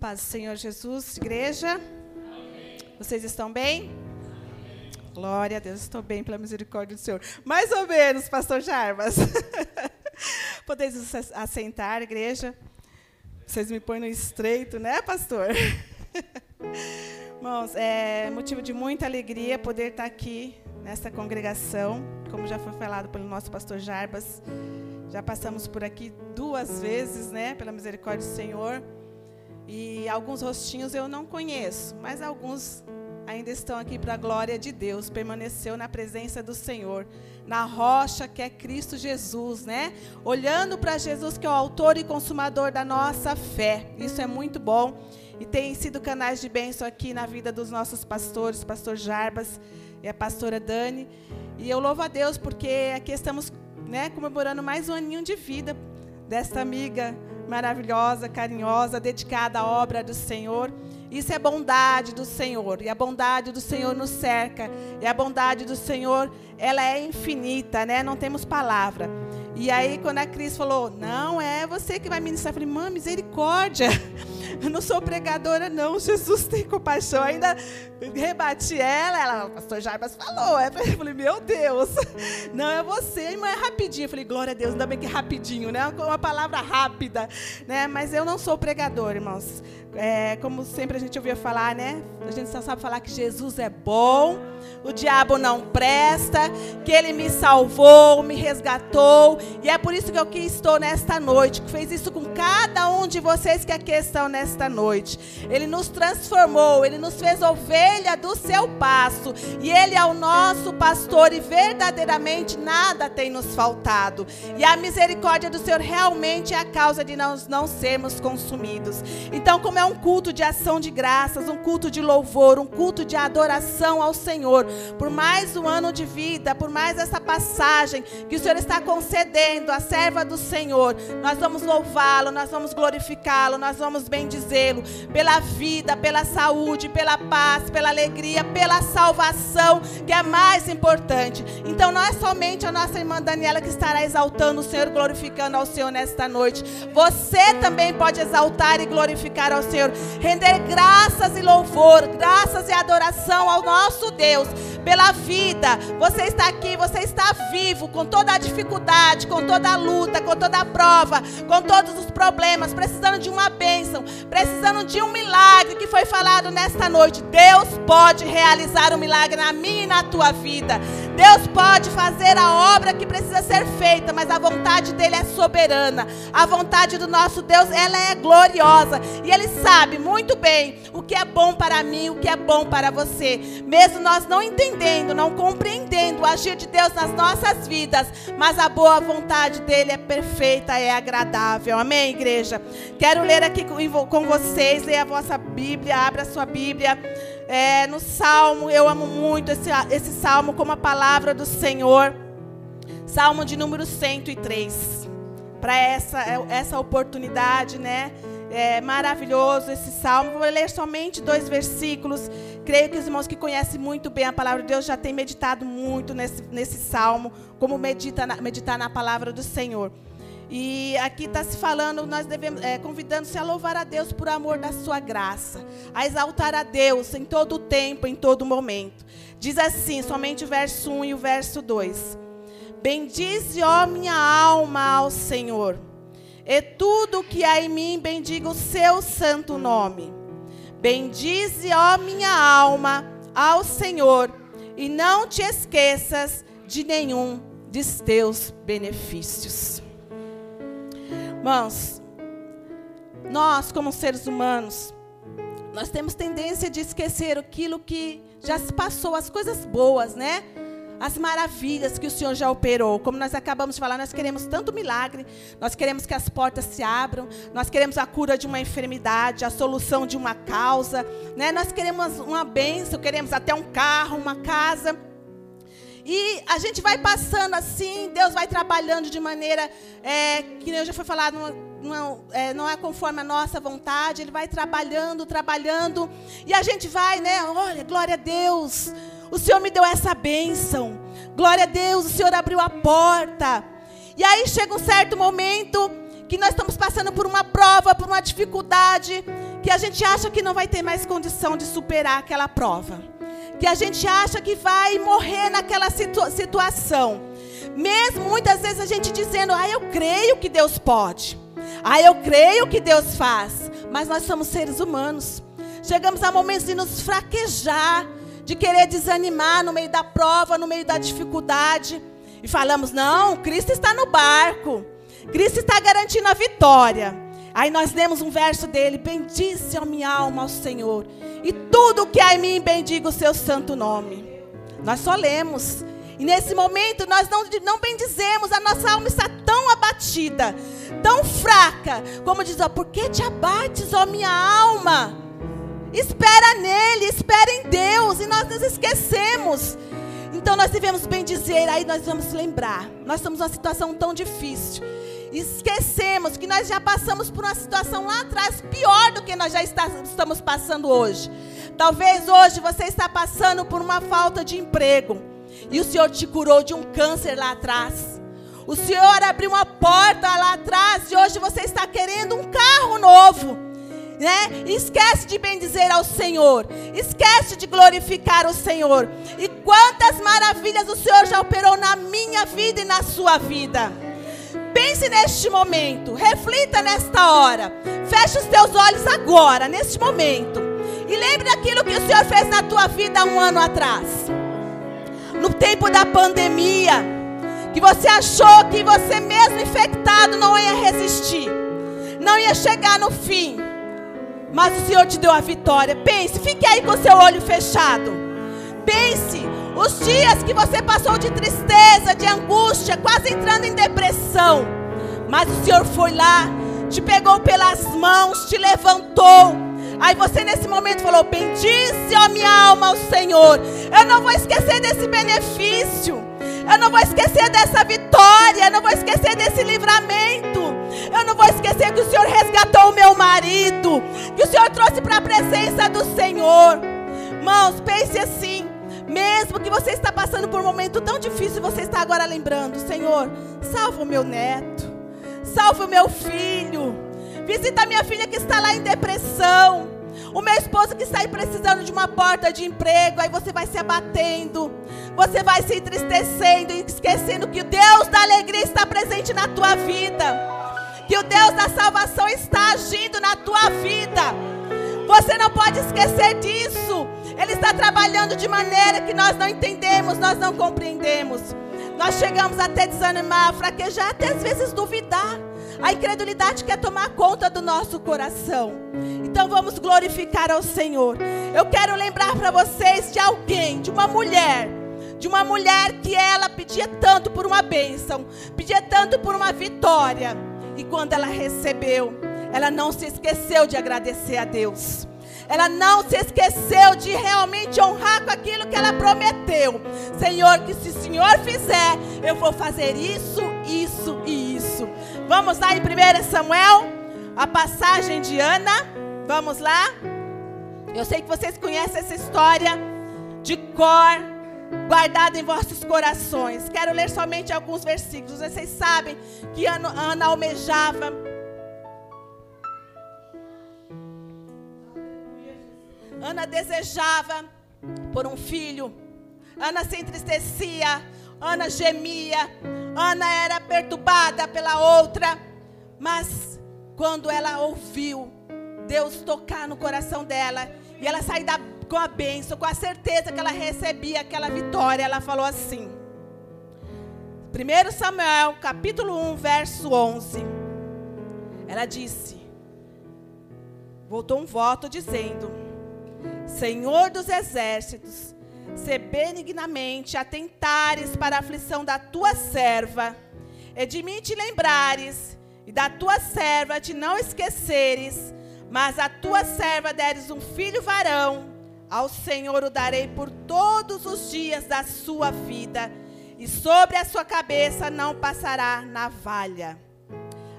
Paz do Senhor Jesus, igreja. Amém. Vocês estão bem? Amém. Glória a Deus, estou bem pela misericórdia do Senhor. Mais ou menos, pastor Jarbas. Podeis assentar, igreja. Vocês me põem no estreito, né, pastor? Irmãos, é motivo de muita alegria poder estar aqui nesta congregação, como já foi falado pelo nosso pastor Jarbas. Já passamos por aqui duas vezes, né, pela misericórdia do Senhor. E alguns rostinhos eu não conheço, mas alguns ainda estão aqui para a glória de Deus. Permaneceu na presença do Senhor, na rocha que é Cristo Jesus, né? Olhando para Jesus, que é o autor e consumador da nossa fé. Isso é muito bom. E tem sido canais de bênção aqui na vida dos nossos pastores, pastor Jarbas e a pastora Dani. E eu louvo a Deus porque aqui estamos né, comemorando mais um aninho de vida desta amiga maravilhosa, carinhosa, dedicada à obra do Senhor. Isso é bondade do Senhor. E a bondade do Senhor nos cerca. E a bondade do Senhor, ela é infinita, né? Não temos palavra. E aí, quando a Cris falou, não, é você que vai ministrar, eu falei, mãe, misericórdia. Eu não sou pregadora, não. Jesus tem compaixão. Ainda rebati ela, ela, o pastor Jarbas falou. É, eu falei, meu Deus, não é você, irmã, é rapidinho. Eu falei, glória a Deus, ainda bem que é rapidinho, né? Uma palavra rápida, né? Mas eu não sou pregador, irmãos. É, como sempre a gente ouvia falar, né? A gente só sabe falar que Jesus é bom, o diabo não presta, que ele me salvou, me resgatou, e é por isso que eu aqui estou nesta noite, que fez isso com cada um de vocês que aqui estão nesta noite. Ele nos transformou, ele nos fez ovelha do seu passo, e ele é o nosso pastor, e verdadeiramente nada tem nos faltado. E a misericórdia do Senhor realmente é a causa de nós não sermos consumidos. Então, como é um culto de ação de graças, um culto de louvor, um culto de adoração ao Senhor. Por mais um ano de vida, por mais essa passagem que o Senhor está concedendo à serva do Senhor, nós vamos louvá-lo, nós vamos glorificá-lo, nós vamos bendizê-lo pela vida, pela saúde, pela paz, pela alegria, pela salvação, que é mais importante. Então não é somente a nossa irmã Daniela que estará exaltando o Senhor, glorificando ao Senhor nesta noite. Você também pode exaltar e glorificar ao Senhor. Render graças e louvor, graças e adoração ao nosso Deus pela vida. Você está aqui, você está vivo, com toda a dificuldade, com toda a luta, com toda a prova, com todos os problemas, precisando de uma bênção, precisando de um milagre que foi falado nesta noite. Deus pode realizar um milagre na minha e na tua vida. Deus pode fazer a obra que precisa ser feita, mas a vontade dele é soberana. A vontade do nosso Deus, ela é gloriosa, e ele sabe muito bem o que é bom para mim, o que é bom para você. Mesmo nós não entendendo, não compreendendo o agir de Deus nas nossas vidas, mas a boa vontade dele é perfeita, é agradável. Amém, igreja. Quero ler aqui com vocês, leia a vossa Bíblia, abra a sua Bíblia é, no Salmo, eu amo muito esse, esse Salmo como a palavra do Senhor. Salmo de número 103. Para essa, essa oportunidade, né? É maravilhoso esse salmo. Vou ler somente dois versículos. Creio que os irmãos que conhecem muito bem a palavra de Deus já têm meditado muito nesse, nesse salmo, como medita na, meditar na palavra do Senhor. E aqui está se falando, nós devemos, é, convidando-se a louvar a Deus por amor da sua graça, a exaltar a Deus em todo o tempo, em todo momento. Diz assim, somente o verso 1 e o verso 2. Bendize, ó minha alma, ao Senhor, e tudo que há em mim bendiga o seu santo nome. Bendize, ó minha alma, ao Senhor, e não te esqueças de nenhum de teus benefícios. Irmãos, nós, como seres humanos, nós temos tendência de esquecer aquilo que já se passou, as coisas boas, né? As maravilhas que o Senhor já operou. Como nós acabamos de falar, nós queremos tanto milagre, nós queremos que as portas se abram, nós queremos a cura de uma enfermidade, a solução de uma causa, né? Nós queremos uma bênção, queremos até um carro, uma casa. E a gente vai passando assim, Deus vai trabalhando de maneira é, que eu já foi falado, não, é, não é conforme a nossa vontade, Ele vai trabalhando, trabalhando, e a gente vai, né? Olha, glória a Deus, o Senhor me deu essa bênção, glória a Deus, o Senhor abriu a porta. E aí chega um certo momento que nós estamos passando por uma prova, por uma dificuldade, que a gente acha que não vai ter mais condição de superar aquela prova, que a gente acha que vai morrer naquela situa situação. Mesmo muitas vezes a gente dizendo, ah, eu creio que Deus pode, ah, eu creio que Deus faz, mas nós somos seres humanos. Chegamos a momentos de nos fraquejar, de querer desanimar no meio da prova, no meio da dificuldade. E falamos: não, Cristo está no barco, Cristo está garantindo a vitória. Aí nós lemos um verso dele: Bendice a minha alma ao Senhor, e tudo que há em mim bendiga o seu santo nome. Nós só lemos. E nesse momento nós não, não bendizemos, a nossa alma está tão abatida, tão fraca, como diz, ó, por que te abates, ó minha alma? Espera nele, espera em Deus, e nós nos esquecemos. Então nós devemos bem dizer, aí nós vamos lembrar. Nós estamos numa situação tão difícil. Esquecemos que nós já passamos por uma situação lá atrás pior do que nós já está, estamos passando hoje. Talvez hoje você está passando por uma falta de emprego e o Senhor te curou de um câncer lá atrás. O Senhor abriu uma porta lá atrás e hoje você está querendo um carro novo né? Esquece de bendizer ao Senhor. Esquece de glorificar o Senhor. E quantas maravilhas o Senhor já operou na minha vida e na sua vida. Pense neste momento, reflita nesta hora. Feche os teus olhos agora, neste momento. E lembre daquilo que o Senhor fez na tua vida um ano atrás. No tempo da pandemia, que você achou que você mesmo infectado não ia resistir, não ia chegar no fim. Mas o Senhor te deu a vitória. Pense, fique aí com seu olho fechado. Pense os dias que você passou de tristeza, de angústia, quase entrando em depressão. Mas o Senhor foi lá, te pegou pelas mãos, te levantou. Aí você nesse momento falou: Bendice, ó minha alma, ao Senhor. Eu não vou esquecer desse benefício. Eu não vou esquecer dessa vitória. Eu não vou esquecer desse livramento. Eu não vou esquecer que o Senhor resgatou o meu marido. Que o Senhor trouxe para a presença do Senhor. Irmãos, pense assim. Mesmo que você está passando por um momento tão difícil, você está agora lembrando: Senhor, salva o meu neto. Salva o meu filho. Visita a minha filha que está lá em depressão. O meu esposo que está aí precisando de uma porta de emprego, aí você vai se abatendo, você vai se entristecendo e esquecendo que o Deus da alegria está presente na tua vida, que o Deus da salvação está agindo na tua vida. Você não pode esquecer disso. Ele está trabalhando de maneira que nós não entendemos, nós não compreendemos. Nós chegamos até desanimar, fraquejar, até às vezes duvidar. A incredulidade quer tomar conta do nosso coração. Então vamos glorificar ao Senhor. Eu quero lembrar para vocês de alguém, de uma mulher, de uma mulher que ela pedia tanto por uma bênção, pedia tanto por uma vitória. E quando ela recebeu, ela não se esqueceu de agradecer a Deus. Ela não se esqueceu de realmente honrar com aquilo que ela prometeu. Senhor, que se o Senhor fizer, eu vou fazer isso, isso e isso. Vamos lá em 1 Samuel, a passagem de Ana. Vamos lá. Eu sei que vocês conhecem essa história de cor, guardada em vossos corações. Quero ler somente alguns versículos. Vocês sabem que Ana, Ana almejava Ana desejava por um filho. Ana se entristecia. Ana gemia. Ana era perturbada pela outra. Mas quando ela ouviu Deus tocar no coração dela e ela sair da, com a bênção, com a certeza que ela recebia aquela vitória, ela falou assim. 1 Samuel, capítulo 1, verso 11. Ela disse: Voltou um voto dizendo: Senhor dos exércitos, se benignamente atentares para a aflição da tua serva, e de mim te lembrares, e da tua serva te não esqueceres, mas a tua serva deres um filho varão, ao Senhor o darei por todos os dias da sua vida, e sobre a sua cabeça não passará navalha.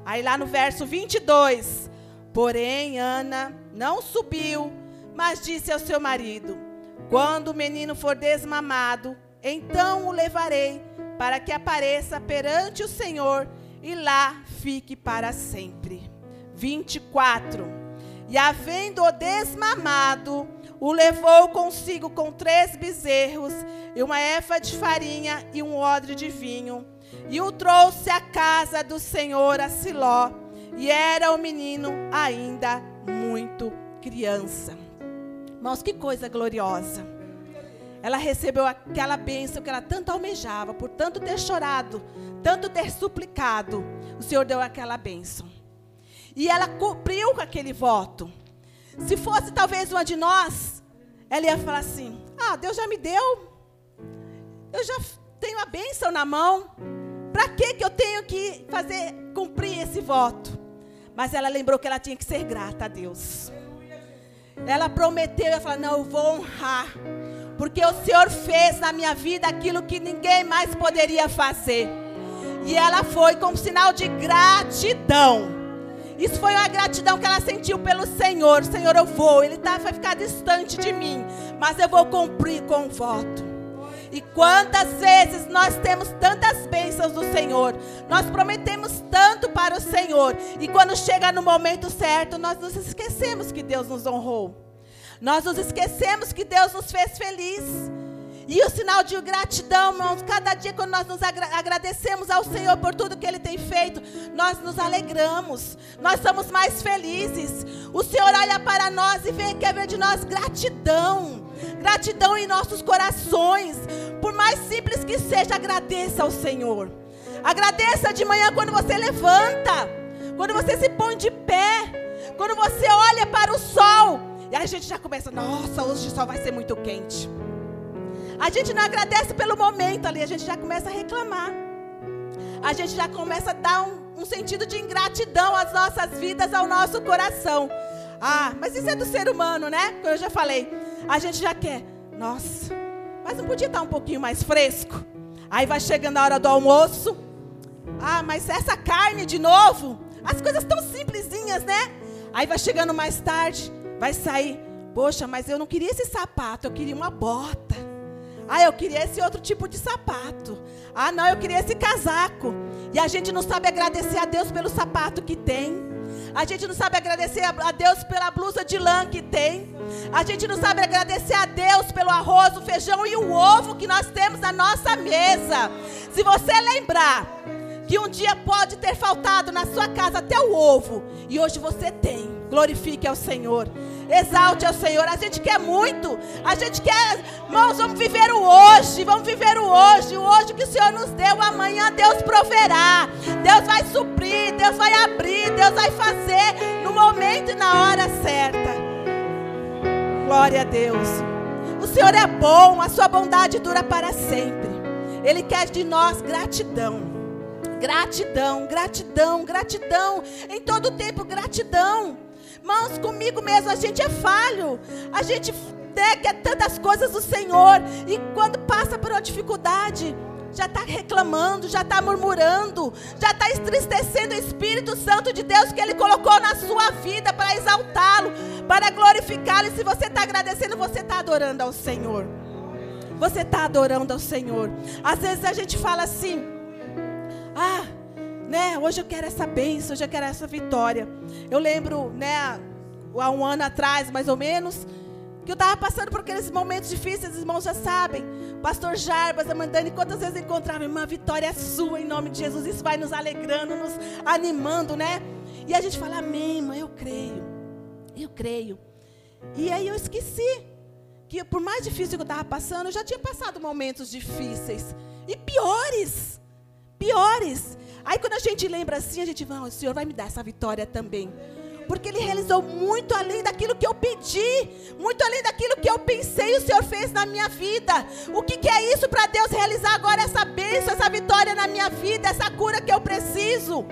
Aí lá no verso 22, porém Ana não subiu mas disse ao seu marido: Quando o menino for desmamado, então o levarei, para que apareça perante o Senhor, e lá fique para sempre. 24. E havendo-o desmamado, o levou consigo com três bezerros e uma efa de farinha e um odre de vinho. E o trouxe à casa do Senhor a Siló. E era o menino ainda muito criança. Irmãos, que coisa gloriosa. Ela recebeu aquela bênção que ela tanto almejava, por tanto ter chorado, tanto ter suplicado. O Senhor deu aquela bênção. E ela cumpriu com aquele voto. Se fosse talvez uma de nós, ela ia falar assim: Ah, Deus já me deu. Eu já tenho a bênção na mão. Para que eu tenho que fazer cumprir esse voto? Mas ela lembrou que ela tinha que ser grata a Deus. Ela prometeu, ela falou: "Não, eu vou honrar, porque o Senhor fez na minha vida aquilo que ninguém mais poderia fazer". E ela foi com um sinal de gratidão. Isso foi uma gratidão que ela sentiu pelo Senhor. Senhor, eu vou. Ele tá, vai ficar distante de mim. Mas eu vou cumprir com o voto. E quantas vezes nós temos tantas bênçãos do Senhor, nós prometemos tanto para o Senhor, e quando chega no momento certo, nós nos esquecemos que Deus nos honrou, nós nos esquecemos que Deus nos fez feliz. E o sinal de gratidão, irmãos, cada dia quando nós nos agra agradecemos ao Senhor por tudo que Ele tem feito, nós nos alegramos, nós somos mais felizes. O Senhor olha para nós e vê, quer ver de nós gratidão, gratidão em nossos corações. Por mais simples que seja, agradeça ao Senhor. Agradeça de manhã quando você levanta, quando você se põe de pé, quando você olha para o sol. E a gente já começa, nossa, hoje o sol vai ser muito quente. A gente não agradece pelo momento ali, a gente já começa a reclamar. A gente já começa a dar um, um sentido de ingratidão às nossas vidas, ao nosso coração. Ah, mas isso é do ser humano, né? Como eu já falei. A gente já quer, nossa, mas não podia estar um pouquinho mais fresco? Aí vai chegando a hora do almoço. Ah, mas essa carne de novo? As coisas tão simplesinhas, né? Aí vai chegando mais tarde, vai sair. Poxa, mas eu não queria esse sapato, eu queria uma bota. Ah, eu queria esse outro tipo de sapato. Ah, não, eu queria esse casaco. E a gente não sabe agradecer a Deus pelo sapato que tem. A gente não sabe agradecer a Deus pela blusa de lã que tem. A gente não sabe agradecer a Deus pelo arroz, o feijão e o ovo que nós temos na nossa mesa. Se você lembrar que um dia pode ter faltado na sua casa até o ovo, e hoje você tem, glorifique ao Senhor. Exalte ao Senhor. A gente quer muito. A gente quer, irmãos, vamos viver o hoje. Vamos viver o hoje. O hoje que o Senhor nos deu. Amanhã Deus proverá. Deus vai suprir. Deus vai abrir. Deus vai fazer no momento e na hora certa. Glória a Deus. O Senhor é bom. A sua bondade dura para sempre. Ele quer de nós gratidão. Gratidão, gratidão, gratidão. Em todo tempo, gratidão. Irmãos, comigo mesmo, a gente é falho. A gente né, quer tantas coisas do Senhor. E quando passa por uma dificuldade, já está reclamando, já está murmurando, já está entristecendo o Espírito Santo de Deus que Ele colocou na sua vida para exaltá-lo, para glorificá-lo. E se você está agradecendo, você está adorando ao Senhor. Você está adorando ao Senhor. Às vezes a gente fala assim: Ah, né? Hoje eu quero essa bênção, hoje eu quero essa vitória. Eu lembro, né, há um ano atrás, mais ou menos, que eu estava passando por aqueles momentos difíceis, os irmãos já sabem. Pastor Jarbas, a Mandani, quantas vezes encontrava, irmã, vitória é sua em nome de Jesus. Isso vai nos alegrando, nos animando, né? E a gente fala, amém, mãe, eu creio. Eu creio. E aí eu esqueci que por mais difícil que eu estava passando, eu já tinha passado momentos difíceis. E piores. Piores. Aí quando a gente lembra assim, a gente fala, o Senhor vai me dar essa vitória também. Porque Ele realizou muito além daquilo que eu pedi, muito além daquilo que eu pensei, o Senhor fez na minha vida. O que, que é isso para Deus realizar agora essa bênção, essa vitória na minha vida, essa cura que eu preciso?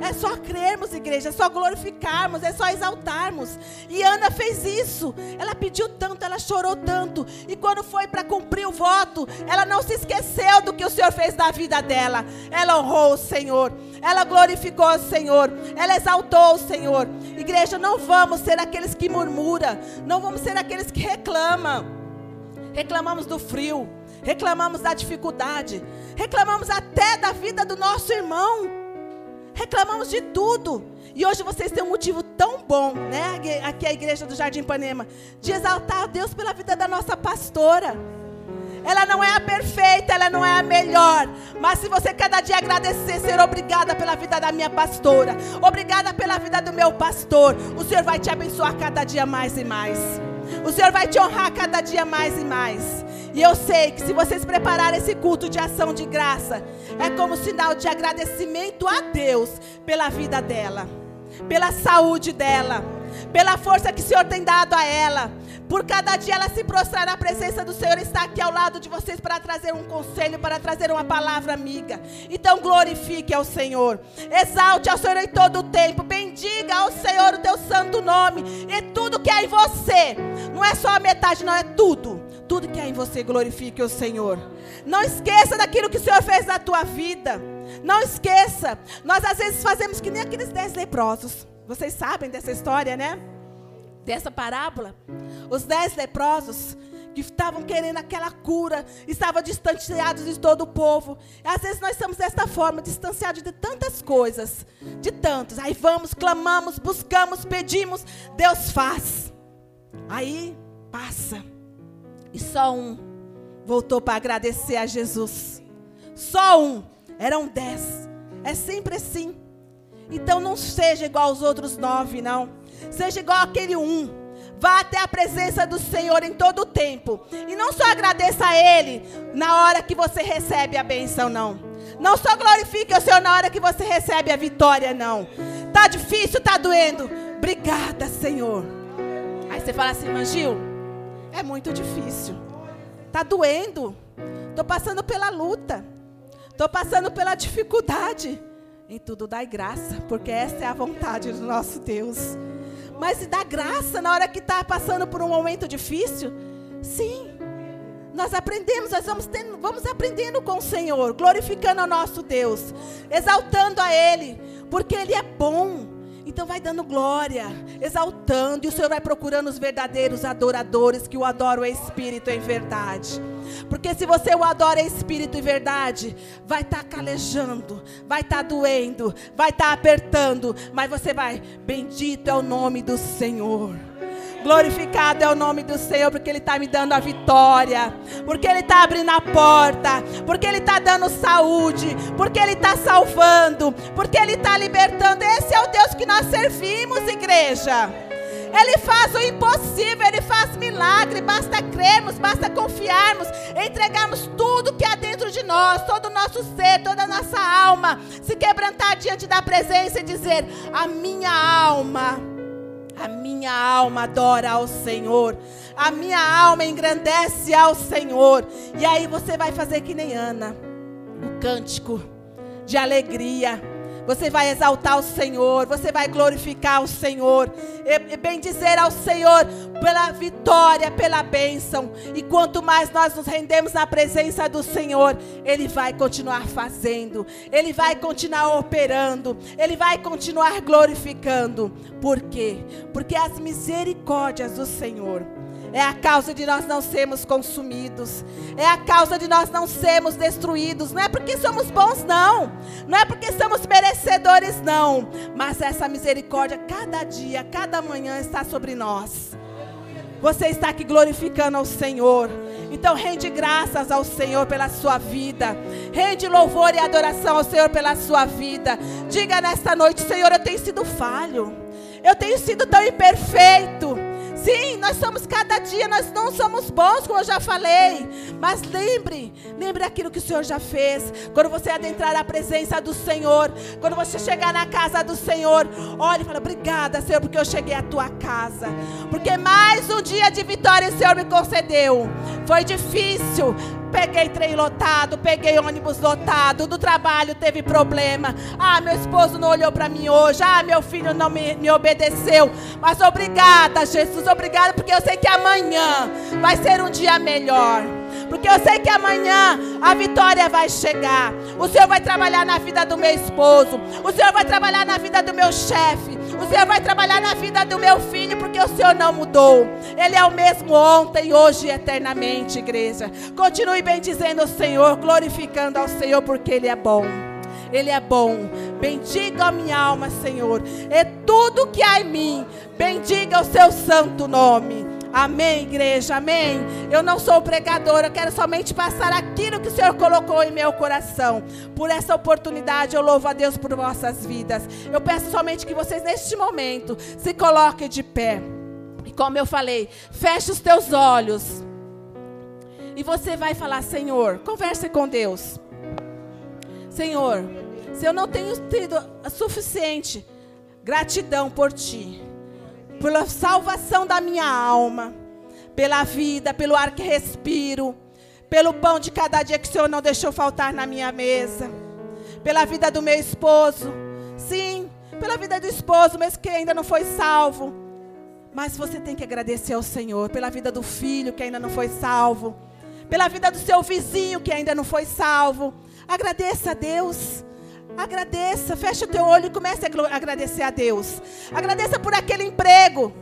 É só crermos, igreja, é só glorificarmos, é só exaltarmos. E Ana fez isso. Ela pediu tanto, ela chorou tanto. E quando foi para cumprir o voto, ela não se esqueceu do que o Senhor fez na vida dela. Ela honrou o Senhor. Ela glorificou o Senhor. Ela exaltou o Senhor. Igreja, não vamos ser aqueles que murmuram. Não vamos ser aqueles que reclamam. Reclamamos do frio. Reclamamos da dificuldade. Reclamamos até da vida do nosso irmão. Reclamamos de tudo. E hoje vocês têm um motivo tão bom, né? Aqui é a igreja do Jardim Ipanema, de exaltar a Deus pela vida da nossa pastora. Ela não é a perfeita, ela não é a melhor. Mas se você cada dia agradecer, ser obrigada pela vida da minha pastora, obrigada pela vida do meu pastor, o Senhor vai te abençoar cada dia mais e mais. O Senhor vai te honrar cada dia mais e mais. E eu sei que se vocês prepararem esse culto de ação de graça, é como sinal de agradecimento a Deus pela vida dela, pela saúde dela, pela força que o Senhor tem dado a ela. Por cada dia ela se prostrar na presença do Senhor, está aqui ao lado de vocês para trazer um conselho, para trazer uma palavra amiga. Então glorifique ao Senhor, exalte ao Senhor em todo o tempo, bendiga ao Senhor o teu santo nome e tudo que há em você. Não é só a metade, não é tudo tudo que há em você glorifique o Senhor. Não esqueça daquilo que o Senhor fez na tua vida. Não esqueça. Nós às vezes fazemos que nem aqueles dez leprosos. Vocês sabem dessa história, né? Dessa parábola. Os dez leprosos que estavam querendo aquela cura, estavam distanciados de todo o povo. Às vezes nós estamos desta forma, distanciados de tantas coisas, de tantos. Aí vamos, clamamos, buscamos, pedimos, Deus faz. Aí passa. E só um voltou para agradecer a Jesus. Só um. Eram dez. É sempre assim. Então não seja igual aos outros nove, não. Seja igual aquele um. Vá até a presença do Senhor em todo o tempo. E não só agradeça a Ele na hora que você recebe a benção, não. Não só glorifique o Senhor na hora que você recebe a vitória, não. Tá difícil, tá doendo. Obrigada, Senhor. Você fala assim, Mangil. É muito difícil. Tá doendo. Tô passando pela luta. Tô passando pela dificuldade. Em tudo dai graça, porque essa é a vontade do nosso Deus. Mas e dá graça na hora que está passando por um momento difícil? Sim. Nós aprendemos, nós vamos, tendo, vamos aprendendo com o Senhor, glorificando ao nosso Deus, exaltando a Ele, porque Ele é bom. Então vai dando glória, exaltando, e o Senhor vai procurando os verdadeiros adoradores que o adoram em espírito e em verdade. Porque se você o adora em espírito e verdade, vai estar tá calejando, vai estar tá doendo, vai estar tá apertando, mas você vai, bendito é o nome do Senhor. Glorificado é o nome do Senhor, porque Ele está me dando a vitória, porque Ele está abrindo a porta, porque Ele está dando saúde, porque Ele está salvando, porque Ele está libertando. Esse é o Deus que nós servimos, igreja. Ele faz o impossível, Ele faz milagre. Basta crermos, basta confiarmos, entregarmos tudo que há dentro de nós, todo o nosso ser, toda a nossa alma, se quebrantar diante da presença e dizer: A minha alma a minha alma adora ao Senhor. A minha alma engrandece ao Senhor. E aí você vai fazer que nem Ana. O cântico de alegria você vai exaltar o Senhor, você vai glorificar o Senhor, e bem dizer ao Senhor pela vitória, pela bênção. E quanto mais nós nos rendemos na presença do Senhor, Ele vai continuar fazendo, Ele vai continuar operando, Ele vai continuar glorificando. Por quê? Porque as misericórdias do Senhor é a causa de nós não sermos consumidos. É a causa de nós não sermos destruídos. Não é porque somos bons, não. Não é porque somos merecedores, não. Mas essa misericórdia, cada dia, cada manhã, está sobre nós. Você está aqui glorificando ao Senhor. Então rende graças ao Senhor pela sua vida. Rende louvor e adoração ao Senhor pela sua vida. Diga nesta noite, Senhor, eu tenho sido falho. Eu tenho sido tão imperfeito. Sim, nós somos cada dia, nós não somos bons, como eu já falei. Mas lembre, lembre aquilo que o Senhor já fez. Quando você adentrar a presença do Senhor, quando você chegar na casa do Senhor, olhe e fala: Obrigada, Senhor, porque eu cheguei à tua casa. Porque mais um dia de vitória o Senhor me concedeu. Foi difícil, Peguei trem lotado, peguei ônibus lotado, do trabalho teve problema. Ah, meu esposo não olhou para mim hoje. Ah, meu filho não me, me obedeceu. Mas obrigada, Jesus, obrigada, porque eu sei que amanhã vai ser um dia melhor. Porque eu sei que amanhã a vitória vai chegar. O Senhor vai trabalhar na vida do meu esposo. O Senhor vai trabalhar na vida do meu chefe. O Senhor vai trabalhar na vida do meu filho, porque o Senhor não mudou. Ele é o mesmo ontem, hoje e eternamente, igreja. Continue bendizendo o Senhor, glorificando ao Senhor, porque Ele é bom. Ele é bom. Bendiga a minha alma, Senhor. E tudo que há em mim, bendiga o seu santo nome. Amém, igreja, amém. Eu não sou pregadora, eu quero somente passar aquilo que o Senhor colocou em meu coração. Por essa oportunidade, eu louvo a Deus por vossas vidas. Eu peço somente que vocês, neste momento, se coloquem de pé. E como eu falei, feche os teus olhos. E você vai falar, Senhor, converse com Deus. Senhor, se eu não tenho tido suficiente gratidão por Ti pela salvação da minha alma, pela vida, pelo ar que respiro, pelo pão de cada dia que o Senhor não deixou faltar na minha mesa, pela vida do meu esposo, sim, pela vida do esposo, mesmo que ainda não foi salvo. Mas você tem que agradecer ao Senhor pela vida do filho que ainda não foi salvo, pela vida do seu vizinho que ainda não foi salvo. Agradeça a Deus. Agradeça, feche o teu olho e comece a agradecer a Deus. Agradeça por aquele emprego.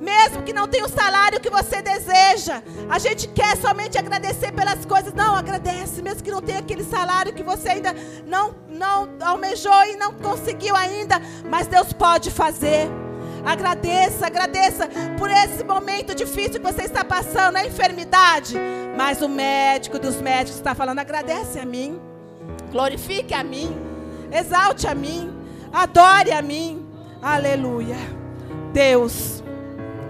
Mesmo que não tenha o salário que você deseja, a gente quer somente agradecer pelas coisas. Não, agradece, mesmo que não tenha aquele salário que você ainda não, não almejou e não conseguiu ainda, mas Deus pode fazer. Agradeça, agradeça por esse momento difícil que você está passando, a enfermidade. Mas o médico dos médicos está falando: agradece a mim, glorifique a mim exalte a mim, adore a mim. Aleluia. Deus,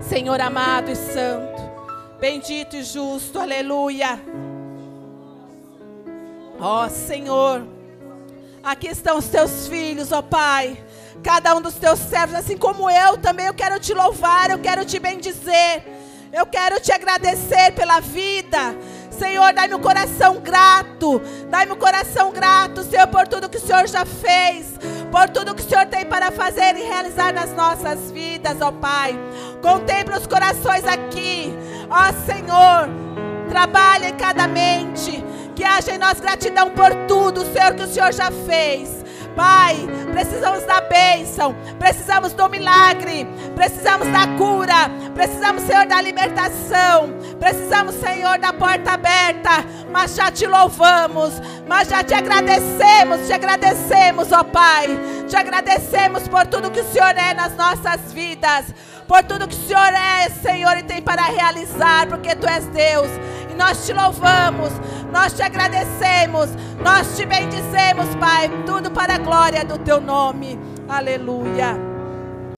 Senhor amado e santo, bendito e justo, aleluia. Ó oh, Senhor, aqui estão os teus filhos, ó oh, Pai, cada um dos teus servos, assim como eu também, eu quero te louvar, eu quero te bendizer, eu quero te agradecer pela vida, Senhor, dai-me um coração grato. Dai-me um coração grato, Senhor, por tudo que o Senhor já fez. Por tudo que o Senhor tem para fazer e realizar nas nossas vidas, ó Pai. Contemple os corações aqui. Ó Senhor, trabalhe em cada mente. Que haja em nós gratidão por tudo, Senhor, que o Senhor já fez. Pai, precisamos da bênção, precisamos do milagre, precisamos da cura, precisamos, Senhor, da libertação, precisamos, Senhor, da porta aberta, mas já te louvamos, mas já te agradecemos, te agradecemos, ó Pai, te agradecemos por tudo que o Senhor é nas nossas vidas, por tudo que o Senhor é, Senhor, e tem para realizar, porque Tu és Deus nós te louvamos, nós te agradecemos, nós te bendizemos, Pai, tudo para a glória do teu nome. Aleluia.